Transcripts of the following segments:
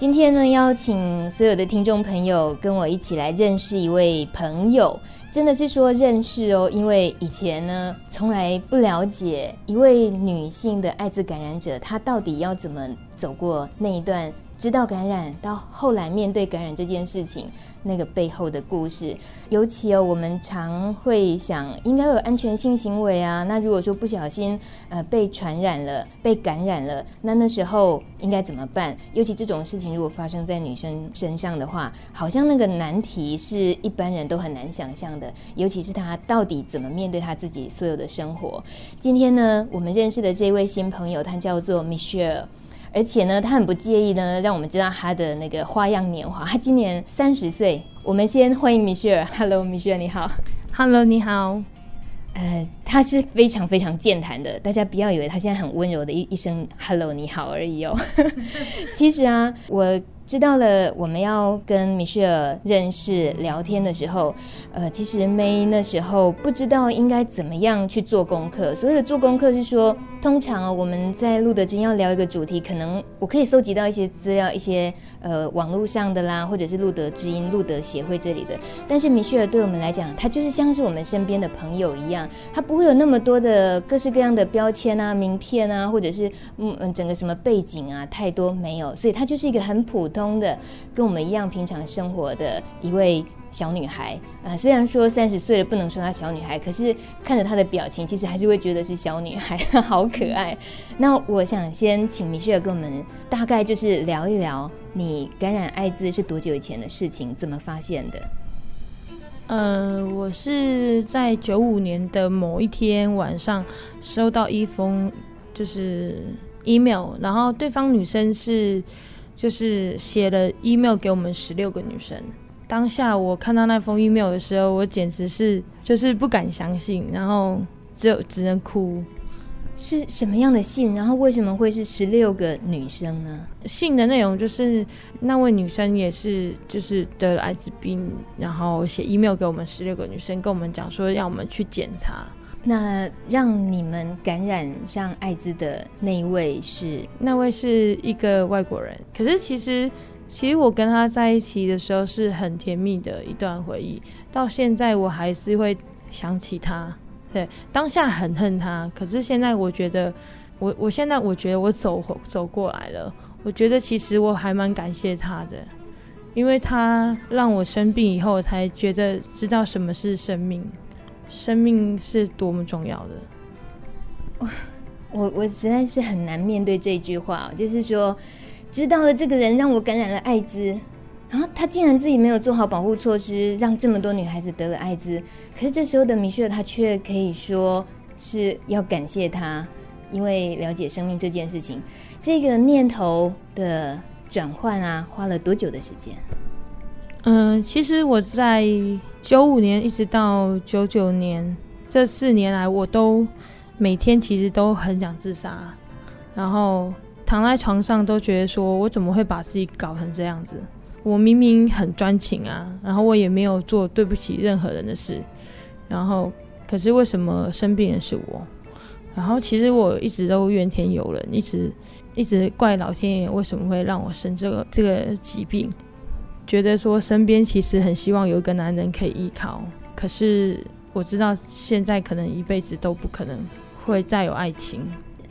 今天呢，邀请所有的听众朋友跟我一起来认识一位朋友，真的是说认识哦，因为以前呢，从来不了解一位女性的艾滋感染者，她到底要怎么走过那一段，知道感染到后来面对感染这件事情。那个背后的故事，尤其哦，我们常会想，应该有安全性行为啊。那如果说不小心呃被传染了、被感染了，那那时候应该怎么办？尤其这种事情如果发生在女生身上的话，好像那个难题是一般人都很难想象的。尤其是她到底怎么面对她自己所有的生活。今天呢，我们认识的这位新朋友，他叫做 Michelle。而且呢，他很不介意呢，让我们知道他的那个花样年华。他今年三十岁。我们先欢迎米歇尔。Hello，米歇尔，你好。Hello，你好。呃，他是非常非常健谈的，大家不要以为他现在很温柔的一一声 Hello，你好而已哦。其实啊，我。知道了，我们要跟米歇尔认识聊天的时候，呃，其实 May 那时候不知道应该怎么样去做功课。所谓的做功课是说，通常啊我们在露德知音要聊一个主题，可能我可以搜集到一些资料，一些呃网络上的啦，或者是路德知音、路德协会这里的。但是米歇尔对我们来讲，他就是像是我们身边的朋友一样，他不会有那么多的各式各样的标签啊、名片啊，或者是嗯嗯整个什么背景啊，太多没有，所以他就是一个很普。通的跟我们一样平常生活的一位小女孩，呃，虽然说三十岁了不能说她小女孩，可是看着她的表情，其实还是会觉得是小女孩，好可爱。那我想先请米歇尔跟我们大概就是聊一聊，你感染艾滋是多久以前的事情，怎么发现的？呃，我是在九五年的某一天晚上收到一封就是 email，然后对方女生是。就是写了 email 给我们十六个女生。当下我看到那封 email 的时候，我简直是就是不敢相信，然后只有只能哭。是什么样的信？然后为什么会是十六个女生呢？信的内容就是那位女生也是就是得了艾滋病，然后写 email 给我们十六个女生，跟我们讲说让我们去检查。那让你们感染上艾滋的那一位是？那位是一个外国人。可是其实，其实我跟他在一起的时候是很甜蜜的一段回忆。到现在我还是会想起他。对，当下很恨他。可是现在我觉得，我我现在我觉得我走走过来了。我觉得其实我还蛮感谢他的，因为他让我生病以后才觉得知道什么是生命。生命是多么重要的，我我我实在是很难面对这句话，就是说，知道了这个人让我感染了艾滋，然后他竟然自己没有做好保护措施，让这么多女孩子得了艾滋。可是这时候的米歇尔，他却可以说是要感谢他，因为了解生命这件事情，这个念头的转换啊，花了多久的时间？嗯、其实我在。九五年一直到九九年，这四年来，我都每天其实都很想自杀，然后躺在床上都觉得说，我怎么会把自己搞成这样子？我明明很专情啊，然后我也没有做对不起任何人的事，然后可是为什么生病的是我？然后其实我一直都怨天尤人，一直一直怪老天爷为什么会让我生这个这个疾病。觉得说身边其实很希望有一个男人可以依靠，可是我知道现在可能一辈子都不可能会再有爱情，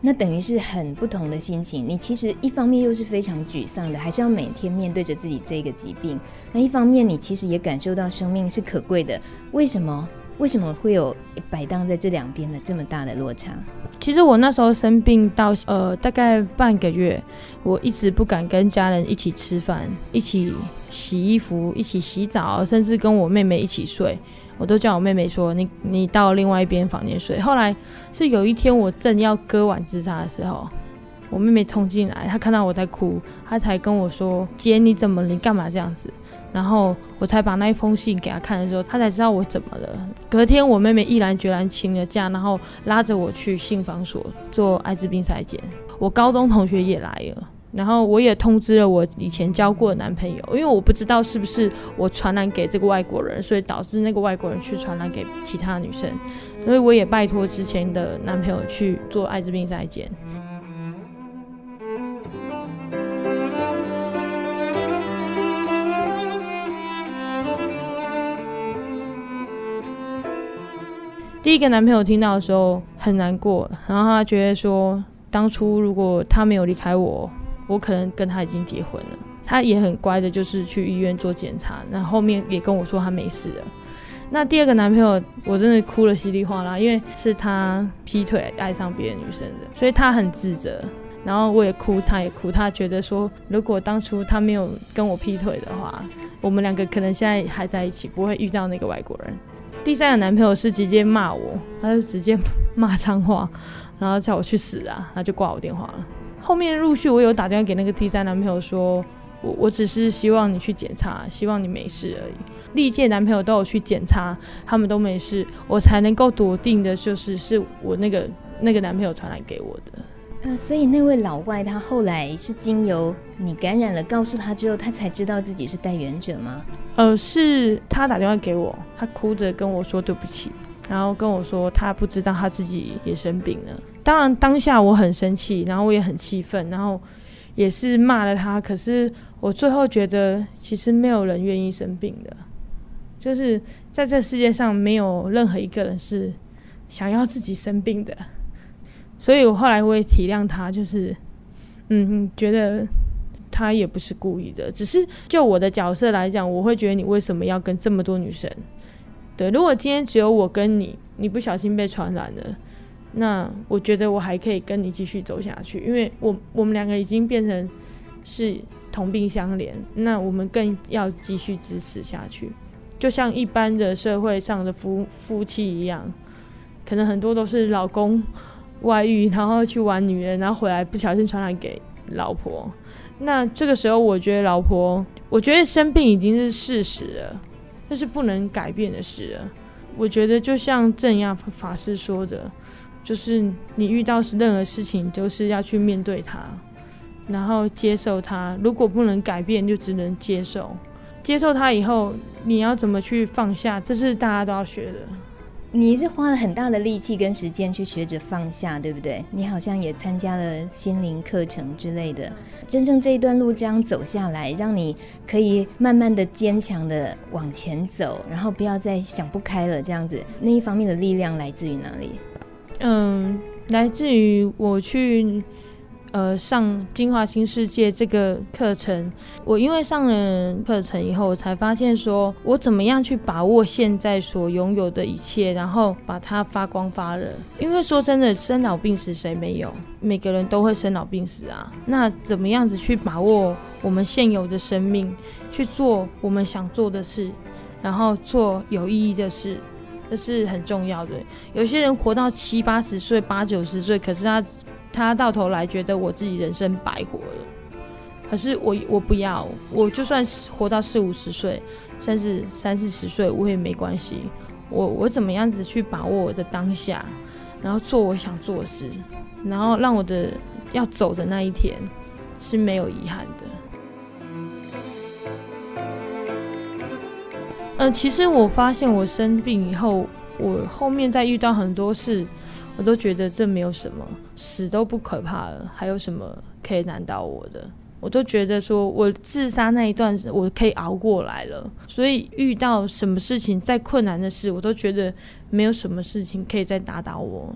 那等于是很不同的心情。你其实一方面又是非常沮丧的，还是要每天面对着自己这个疾病；那一方面你其实也感受到生命是可贵的。为什么？为什么会有摆荡在这两边的这么大的落差？其实我那时候生病到呃大概半个月，我一直不敢跟家人一起吃饭、一起洗衣服、一起洗澡，甚至跟我妹妹一起睡，我都叫我妹妹说：“你你到另外一边房间睡。”后来是有一天我正要割腕自杀的时候，我妹妹冲进来，她看到我在哭，她才跟我说：“姐，你怎么？你干嘛这样子？”然后我才把那一封信给他看的时候，他才知道我怎么了。隔天，我妹妹毅然决然请了假，然后拉着我去信访所做艾滋病筛检。我高中同学也来了。然后我也通知了我以前交过的男朋友，因为我不知道是不是我传染给这个外国人，所以导致那个外国人去传染给其他女生，所以我也拜托之前的男朋友去做艾滋病筛检。第一个男朋友听到的时候很难过，然后他觉得说，当初如果他没有离开我。我可能跟他已经结婚了，他也很乖的，就是去医院做检查，然后后面也跟我说他没事了。那第二个男朋友，我真的哭了稀里哗啦，因为是他劈腿爱上别的女生的，所以他很自责。然后我也哭，他也哭，他觉得说，如果当初他没有跟我劈腿的话，我们两个可能现在还在一起，不会遇到那个外国人。第三个男朋友是直接骂我，他就直接骂脏话，然后叫我去死啊，他就挂我电话了。后面陆续我有打电话给那个第三男朋友说，我我只是希望你去检查，希望你没事而已。历届男朋友都有去检查，他们都没事，我才能够笃定的就是是我那个那个男朋友传染给我的。呃，所以那位老外他后来是经由你感染了，告诉他之后，他才知道自己是带原者吗？呃，是他打电话给我，他哭着跟我说对不起，然后跟我说他不知道他自己也生病了。当然，当下我很生气，然后我也很气愤，然后也是骂了他。可是我最后觉得，其实没有人愿意生病的，就是在这世界上没有任何一个人是想要自己生病的。所以我后来我也体谅他，就是嗯，觉得他也不是故意的，只是就我的角色来讲，我会觉得你为什么要跟这么多女生？对，如果今天只有我跟你，你不小心被传染了。那我觉得我还可以跟你继续走下去，因为我我们两个已经变成是同病相怜，那我们更要继续支持下去，就像一般的社会上的夫夫妻一样，可能很多都是老公外遇，然后去玩女人，然后回来不小心传染给老婆，那这个时候我觉得老婆，我觉得生病已经是事实了，这是不能改变的事了。我觉得就像正亚法师说的。就是你遇到任何事情，就是要去面对它，然后接受它。如果不能改变，就只能接受。接受它以后，你要怎么去放下？这是大家都要学的。你是花了很大的力气跟时间去学着放下，对不对？你好像也参加了心灵课程之类的。真正这一段路这样走下来，让你可以慢慢的坚强的往前走，然后不要再想不开了这样子。那一方面的力量来自于哪里？嗯，来自于我去呃上净化新世界这个课程。我因为上了课程以后，我才发现说我怎么样去把握现在所拥有的一切，然后把它发光发热。因为说真的，生老病死谁没有？每个人都会生老病死啊。那怎么样子去把握我们现有的生命，去做我们想做的事，然后做有意义的事？这是很重要的。有些人活到七八十岁、八九十岁，可是他他到头来觉得我自己人生白活了。可是我我不要，我就算活到四五十岁，甚至三四十岁，我也没关系。我我怎么样子去把握我的当下，然后做我想做的事，然后让我的要走的那一天是没有遗憾的。嗯、呃，其实我发现我生病以后，我后面再遇到很多事，我都觉得这没有什么，死都不可怕了，还有什么可以难倒我的？我都觉得说我自杀那一段我可以熬过来了，所以遇到什么事情再困难的事，我都觉得没有什么事情可以再打倒我。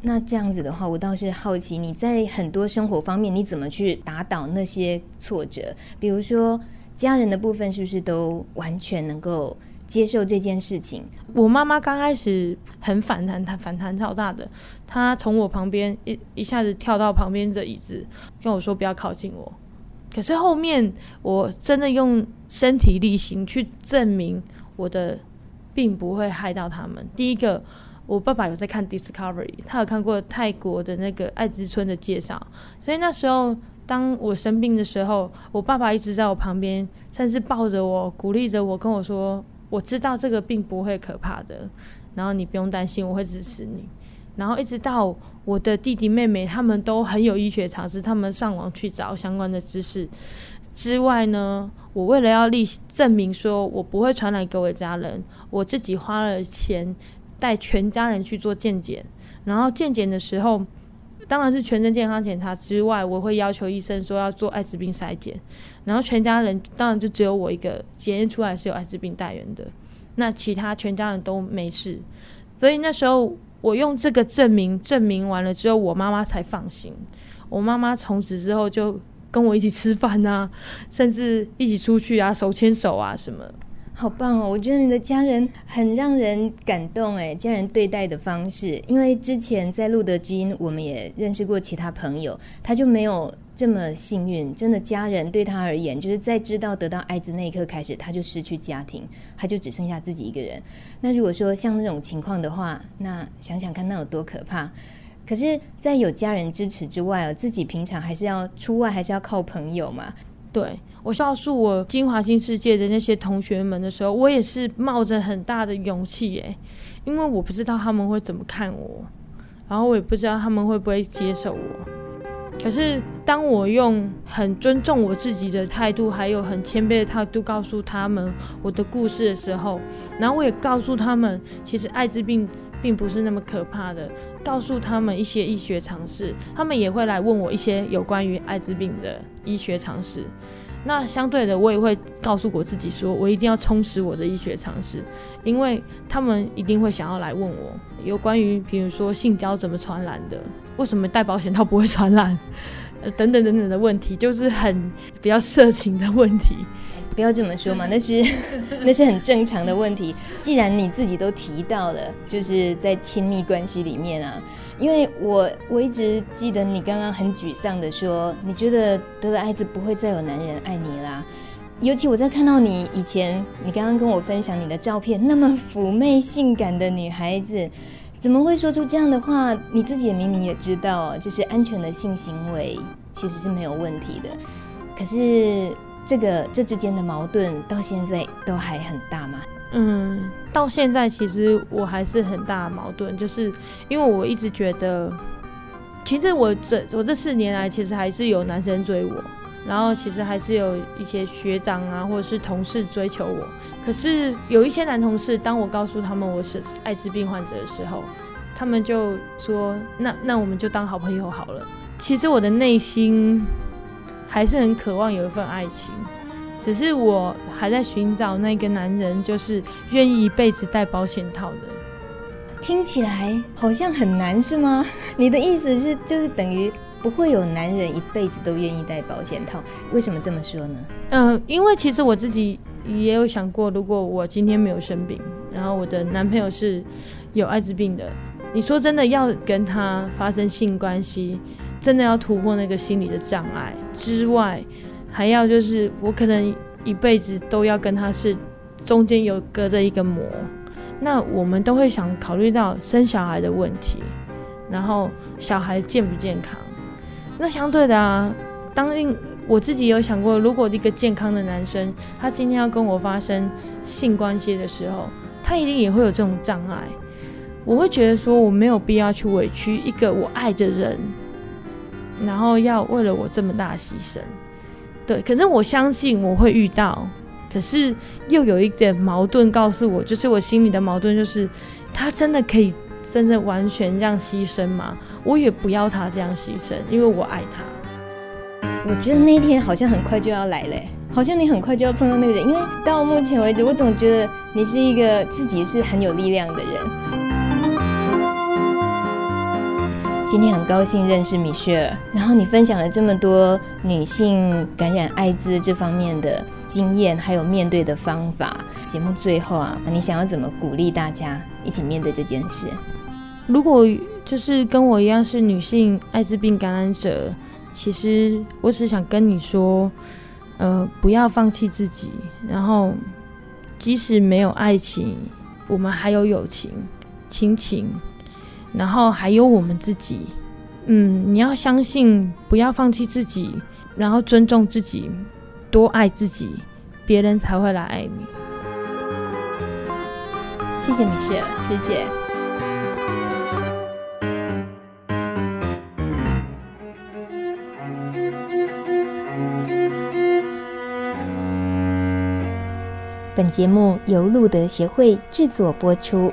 那这样子的话，我倒是好奇你在很多生活方面你怎么去打倒那些挫折，比如说。家人的部分是不是都完全能够接受这件事情？我妈妈刚开始很反弹，她反弹超大的，她从我旁边一一下子跳到旁边的椅子，跟我说不要靠近我。可是后面我真的用身体力行去证明我的并不会害到他们。第一个，我爸爸有在看 Discovery，他有看过泰国的那个爱之村的介绍，所以那时候当我生病的时候，我爸爸一直在我旁边，甚至抱着我，鼓励着我，跟我说：“我知道这个病不会可怕的，然后你不用担心，我会支持你。”然后一直到我的弟弟妹妹他们都很有医学常识，他们上网去找相关的知识之外呢，我为了要立证明说我不会传染给我家人，我自己花了钱。带全家人去做健检，然后健检的时候，当然是全身健康检查之外，我会要求医生说要做艾滋病筛检，然后全家人当然就只有我一个检验出来是有艾滋病带源的，那其他全家人都没事，所以那时候我用这个证明证明完了之后，我妈妈才放心，我妈妈从此之后就跟我一起吃饭啊，甚至一起出去啊，手牵手啊什么。好棒哦！我觉得你的家人很让人感动诶，家人对待的方式。因为之前在路德基因，我们也认识过其他朋友，他就没有这么幸运。真的，家人对他而言，就是在知道得到艾滋那一刻开始，他就失去家庭，他就只剩下自己一个人。那如果说像那种情况的话，那想想看，那有多可怕？可是，在有家人支持之外，自己平常还是要出外，还是要靠朋友嘛？对。我告诉我金华新世界的那些同学们的时候，我也是冒着很大的勇气耶，因为我不知道他们会怎么看我，然后我也不知道他们会不会接受我。可是当我用很尊重我自己的态度，还有很谦卑的态度告诉他们我的故事的时候，然后我也告诉他们，其实艾滋病并不是那么可怕的，告诉他们一些医学常识，他们也会来问我一些有关于艾滋病的医学常识。那相对的，我也会告诉我自己说，我一定要充实我的医学常识，因为他们一定会想要来问我有关于，比如说性交怎么传染的，为什么戴保险套不会传染，等等等等的问题，就是很比较色情的问题。不要这么说嘛，那是 那是很正常的问题。既然你自己都提到了，就是在亲密关系里面啊。因为我我一直记得你刚刚很沮丧的说，你觉得得了艾滋不会再有男人爱你啦。尤其我在看到你以前，你刚刚跟我分享你的照片，那么妩媚性感的女孩子，怎么会说出这样的话？你自己也明明也知道，就是安全的性行为其实是没有问题的。可是这个这之间的矛盾到现在都还很大吗？嗯，到现在其实我还是很大的矛盾，就是因为我一直觉得，其实我这我这四年来其实还是有男生追我，然后其实还是有一些学长啊或者是同事追求我，可是有一些男同事，当我告诉他们我是艾滋病患者的时候，他们就说，那那我们就当好朋友好了。其实我的内心还是很渴望有一份爱情。只是我还在寻找那个男人，就是愿意一辈子戴保险套的。听起来好像很难，是吗？你的意思是，就是等于不会有男人一辈子都愿意戴保险套？为什么这么说呢？嗯、呃，因为其实我自己也有想过，如果我今天没有生病，然后我的男朋友是有艾滋病的，你说真的要跟他发生性关系，真的要突破那个心理的障碍之外。还要就是，我可能一辈子都要跟他是中间有隔着一个膜，那我们都会想考虑到生小孩的问题，然后小孩健不健康。那相对的啊，当令我自己有想过，如果一个健康的男生，他今天要跟我发生性关系的时候，他一定也会有这种障碍。我会觉得说，我没有必要去委屈一个我爱的人，然后要为了我这么大牺牲。对，可是我相信我会遇到，可是又有一点矛盾告诉我，就是我心里的矛盾就是，他真的可以真的完全这样牺牲吗？我也不要他这样牺牲，因为我爱他。我觉得那一天好像很快就要来了，好像你很快就要碰到那个人，因为到目前为止，我总觉得你是一个自己是很有力量的人。今天很高兴认识米歇尔，然后你分享了这么多女性感染艾滋这方面的经验，还有面对的方法。节目最后啊，你想要怎么鼓励大家一起面对这件事？如果就是跟我一样是女性艾滋病感染者，其实我只想跟你说，呃，不要放弃自己，然后即使没有爱情，我们还有友情。亲情，然后还有我们自己。嗯，你要相信，不要放弃自己，然后尊重自己，多爱自己，别人才会来爱你。谢谢米歇尔，谢谢。本节目由路德协会制作播出。